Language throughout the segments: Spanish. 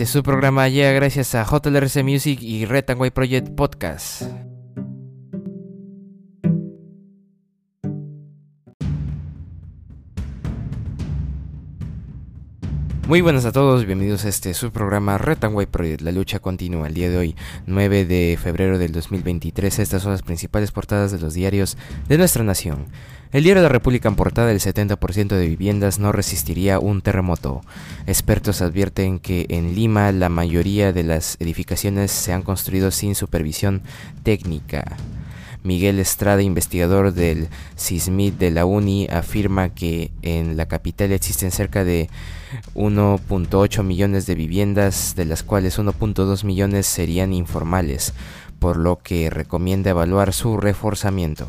Este su programa llega gracias a JLRC Music y White Project Podcast. Muy buenas a todos, bienvenidos a este su programa Red Project. La lucha continúa el día de hoy, 9 de febrero del 2023. Estas son las principales portadas de los diarios de nuestra nación. El diario de la República en portada, el 70% de viviendas no resistiría un terremoto. Expertos advierten que en Lima la mayoría de las edificaciones se han construido sin supervisión técnica. Miguel Estrada, investigador del CISMIT de la UNI, afirma que en la capital existen cerca de 1.8 millones de viviendas, de las cuales 1.2 millones serían informales, por lo que recomienda evaluar su reforzamiento.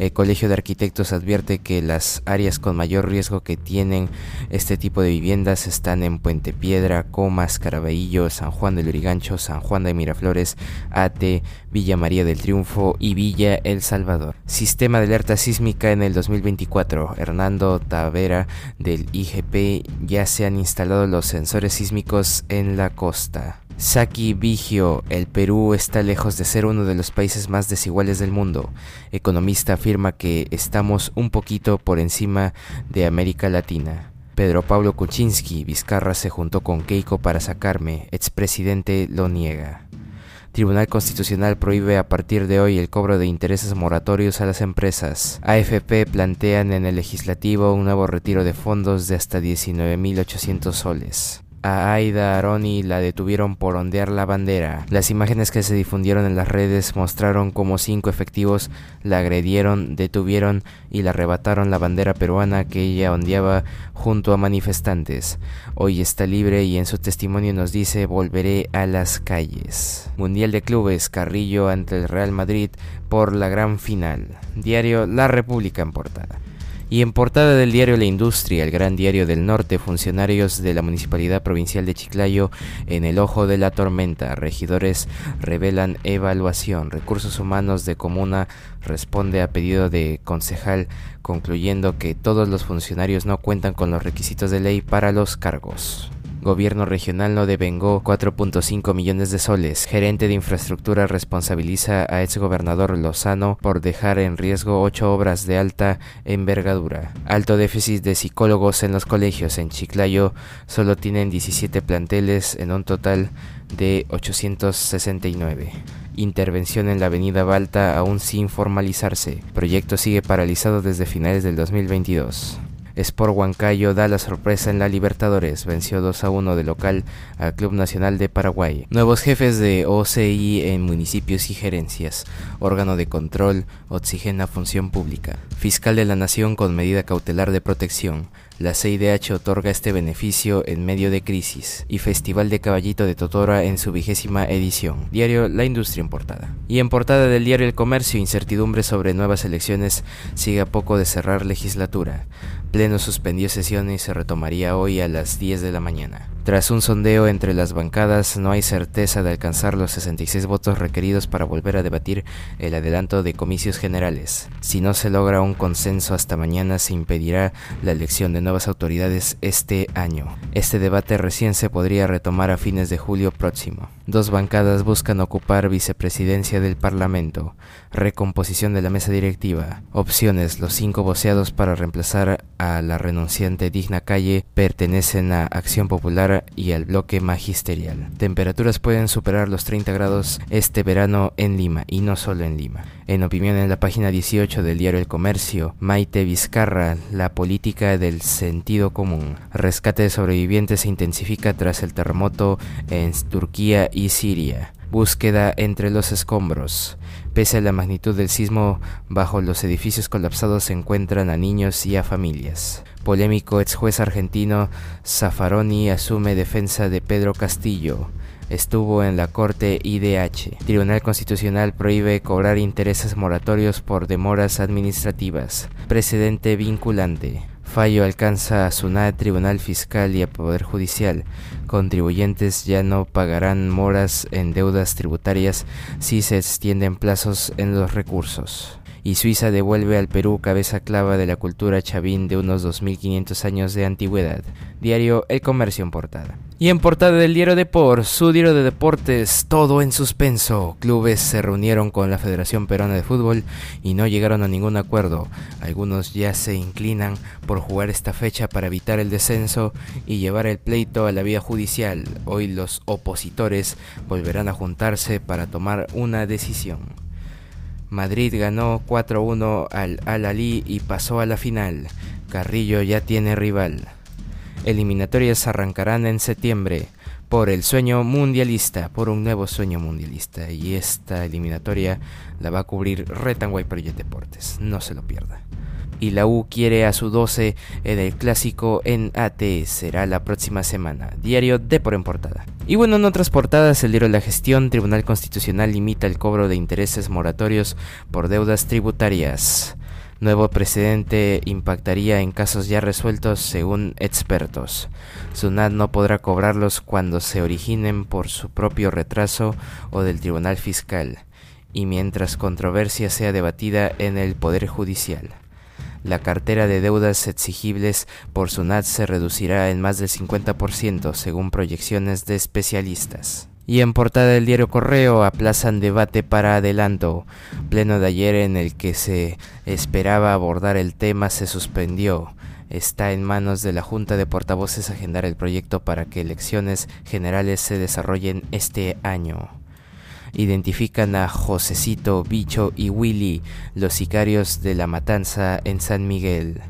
El Colegio de Arquitectos advierte que las áreas con mayor riesgo que tienen este tipo de viviendas están en Puente Piedra, Comas, Caraballo, San Juan del Urigancho, San Juan de Miraflores, Ate, Villa María del Triunfo y Villa El Salvador. Sistema de alerta sísmica en el 2024. Hernando Tavera del IGP ya se han instalado los sensores sísmicos en la costa. Saki Vigio, el Perú está lejos de ser uno de los países más desiguales del mundo. Economista afirma que estamos un poquito por encima de América Latina. Pedro Pablo Kuczynski, Vizcarra se juntó con Keiko para sacarme, expresidente lo niega. Tribunal Constitucional prohíbe a partir de hoy el cobro de intereses moratorios a las empresas. AFP plantean en el legislativo un nuevo retiro de fondos de hasta 19.800 soles. A Aida Aroni la detuvieron por ondear la bandera. Las imágenes que se difundieron en las redes mostraron cómo cinco efectivos la agredieron, detuvieron y le arrebataron la bandera peruana que ella ondeaba junto a manifestantes. Hoy está libre y en su testimonio nos dice volveré a las calles. Mundial de Clubes, Carrillo ante el Real Madrid por la gran final. Diario La República en portada. Y en portada del diario La Industria, el gran diario del norte, funcionarios de la Municipalidad Provincial de Chiclayo en el ojo de la tormenta. Regidores revelan evaluación. Recursos Humanos de Comuna responde a pedido de concejal concluyendo que todos los funcionarios no cuentan con los requisitos de ley para los cargos. Gobierno regional no devengó 4.5 millones de soles. Gerente de infraestructura responsabiliza a exgobernador Lozano por dejar en riesgo ocho obras de alta envergadura. Alto déficit de psicólogos en los colegios. En Chiclayo solo tienen 17 planteles en un total de 869. Intervención en la avenida Balta aún sin formalizarse. Proyecto sigue paralizado desde finales del 2022. Sport Huancayo da la sorpresa en la Libertadores, venció 2 a 1 de local al Club Nacional de Paraguay. Nuevos jefes de OCI en municipios y gerencias, órgano de control, oxigena función pública, fiscal de la nación con medida cautelar de protección, la CIDH otorga este beneficio en medio de crisis y Festival de Caballito de Totora en su vigésima edición. Diario La Industria en portada. Y en portada del diario El Comercio, incertidumbre sobre nuevas elecciones sigue a poco de cerrar legislatura. Pleno suspendió sesión y se retomaría hoy a las 10 de la mañana. Tras un sondeo entre las bancadas, no hay certeza de alcanzar los 66 votos requeridos para volver a debatir el adelanto de comicios generales. Si no se logra un consenso hasta mañana, se impedirá la elección de nuevas autoridades este año. Este debate recién se podría retomar a fines de julio próximo. Dos bancadas buscan ocupar vicepresidencia del Parlamento, recomposición de la mesa directiva, opciones, los cinco voceados para reemplazar a la renunciante Digna Calle pertenecen a Acción Popular y al bloque magisterial. Temperaturas pueden superar los 30 grados este verano en Lima y no solo en Lima. En opinión en la página 18 del diario El Comercio, Maite Vizcarra, la política del sentido común. Rescate de sobrevivientes se intensifica tras el terremoto en Turquía y Siria. Búsqueda entre los escombros. Pese a la magnitud del sismo, bajo los edificios colapsados se encuentran a niños y a familias. Polémico ex juez argentino Zaffaroni asume defensa de Pedro Castillo. Estuvo en la Corte IDH. Tribunal Constitucional prohíbe cobrar intereses moratorios por demoras administrativas. Precedente vinculante. Fallo alcanza a SUNAT, Tribunal Fiscal y a Poder Judicial. Contribuyentes ya no pagarán moras en deudas tributarias si se extienden plazos en los recursos. Y Suiza devuelve al Perú cabeza clava de la cultura chavín de unos 2500 años de antigüedad. Diario El Comercio en portada. Y en portada del diario Deport, su diario de deportes, todo en suspenso. Clubes se reunieron con la Federación Peruana de Fútbol y no llegaron a ningún acuerdo. Algunos ya se inclinan por jugar esta fecha para evitar el descenso y llevar el pleito a la vía judicial. Hoy los opositores volverán a juntarse para tomar una decisión. Madrid ganó 4-1 al Al-Ali y pasó a la final. Carrillo ya tiene rival eliminatorias arrancarán en septiembre por el sueño mundialista, por un nuevo sueño mundialista. Y esta eliminatoria la va a cubrir Retanway Project Deportes, no se lo pierda. Y la U quiere a su 12 en el clásico en AT, será la próxima semana. Diario de por en portada. Y bueno, en otras portadas, el de la gestión, Tribunal Constitucional limita el cobro de intereses moratorios por deudas tributarias. Nuevo precedente impactaría en casos ya resueltos según expertos. SUNAT no podrá cobrarlos cuando se originen por su propio retraso o del Tribunal Fiscal, y mientras controversia sea debatida en el Poder Judicial. La cartera de deudas exigibles por SUNAT se reducirá en más del 50% según proyecciones de especialistas. Y en portada del diario Correo aplazan debate para adelanto. Pleno de ayer en el que se esperaba abordar el tema se suspendió. Está en manos de la Junta de Portavoces agendar el proyecto para que elecciones generales se desarrollen este año. Identifican a Josecito, Bicho y Willy, los sicarios de la matanza en San Miguel.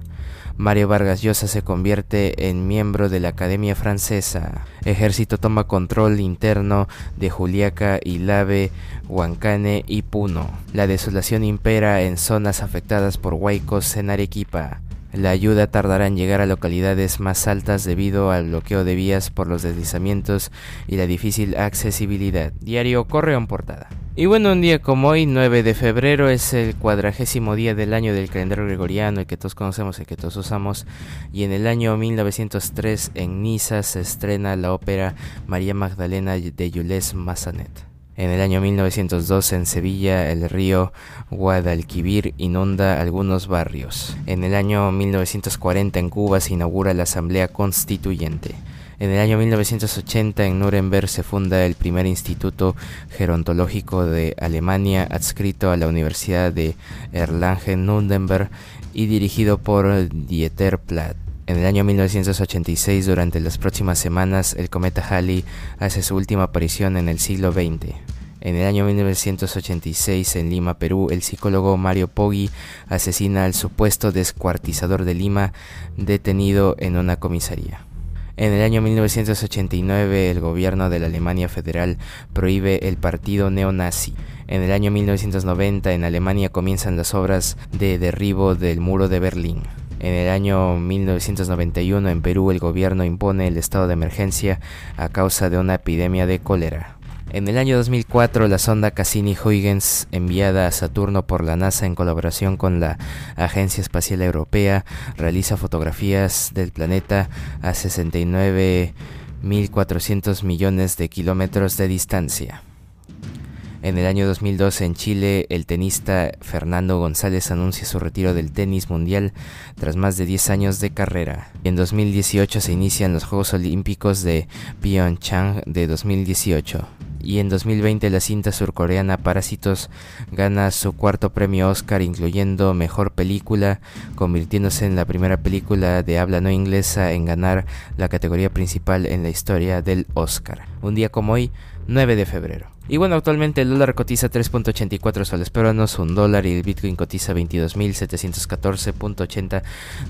Mario Vargas Llosa se convierte en miembro de la Academia Francesa. Ejército toma control interno de Juliaca, Ilave, Huancane y Puno. La desolación impera en zonas afectadas por huaicos en Arequipa. La ayuda tardará en llegar a localidades más altas debido al bloqueo de vías por los deslizamientos y la difícil accesibilidad. Diario Correo en portada. Y bueno, un día como hoy, 9 de febrero, es el cuadragésimo día del año del calendario gregoriano, el que todos conocemos, el que todos usamos. Y en el año 1903 en Niza se estrena la ópera María Magdalena de Jules Massanet. En el año 1902 en Sevilla el río Guadalquivir inunda algunos barrios. En el año 1940 en Cuba se inaugura la Asamblea Constituyente. En el año 1980 en Nuremberg se funda el primer instituto gerontológico de Alemania adscrito a la Universidad de Erlangen-Nuremberg y dirigido por Dieter Platt. En el año 1986, durante las próximas semanas, el cometa Halley hace su última aparición en el siglo XX. En el año 1986, en Lima, Perú, el psicólogo Mario Poggi asesina al supuesto descuartizador de Lima detenido en una comisaría. En el año 1989 el gobierno de la Alemania Federal prohíbe el partido neonazi. En el año 1990 en Alemania comienzan las obras de derribo del muro de Berlín. En el año 1991 en Perú el gobierno impone el estado de emergencia a causa de una epidemia de cólera. En el año 2004, la sonda Cassini-Huygens, enviada a Saturno por la NASA en colaboración con la Agencia Espacial Europea, realiza fotografías del planeta a 69.400 millones de kilómetros de distancia. En el año 2012 en Chile, el tenista Fernando González anuncia su retiro del tenis mundial tras más de 10 años de carrera. En 2018 se inician los Juegos Olímpicos de Pyeongchang de 2018 y en 2020 la cinta surcoreana Parásitos gana su cuarto premio Oscar incluyendo Mejor Película, convirtiéndose en la primera película de habla no inglesa en ganar la categoría principal en la historia del Oscar. Un día como hoy, 9 de febrero. Y bueno, actualmente el dólar cotiza 3.84 soles peruanos, un dólar y el Bitcoin cotiza 22.714.80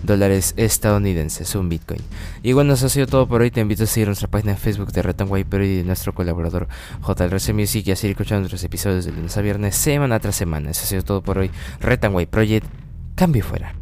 dólares estadounidenses, un Bitcoin. Y bueno, eso ha sido todo por hoy. Te invito a seguir nuestra página en Facebook de Retanway Perú y de nuestro colaborador JRC Music y a seguir escuchando nuestros episodios de lunes a viernes, semana tras semana. Eso ha sido todo por hoy. Retanway Project, cambio fuera.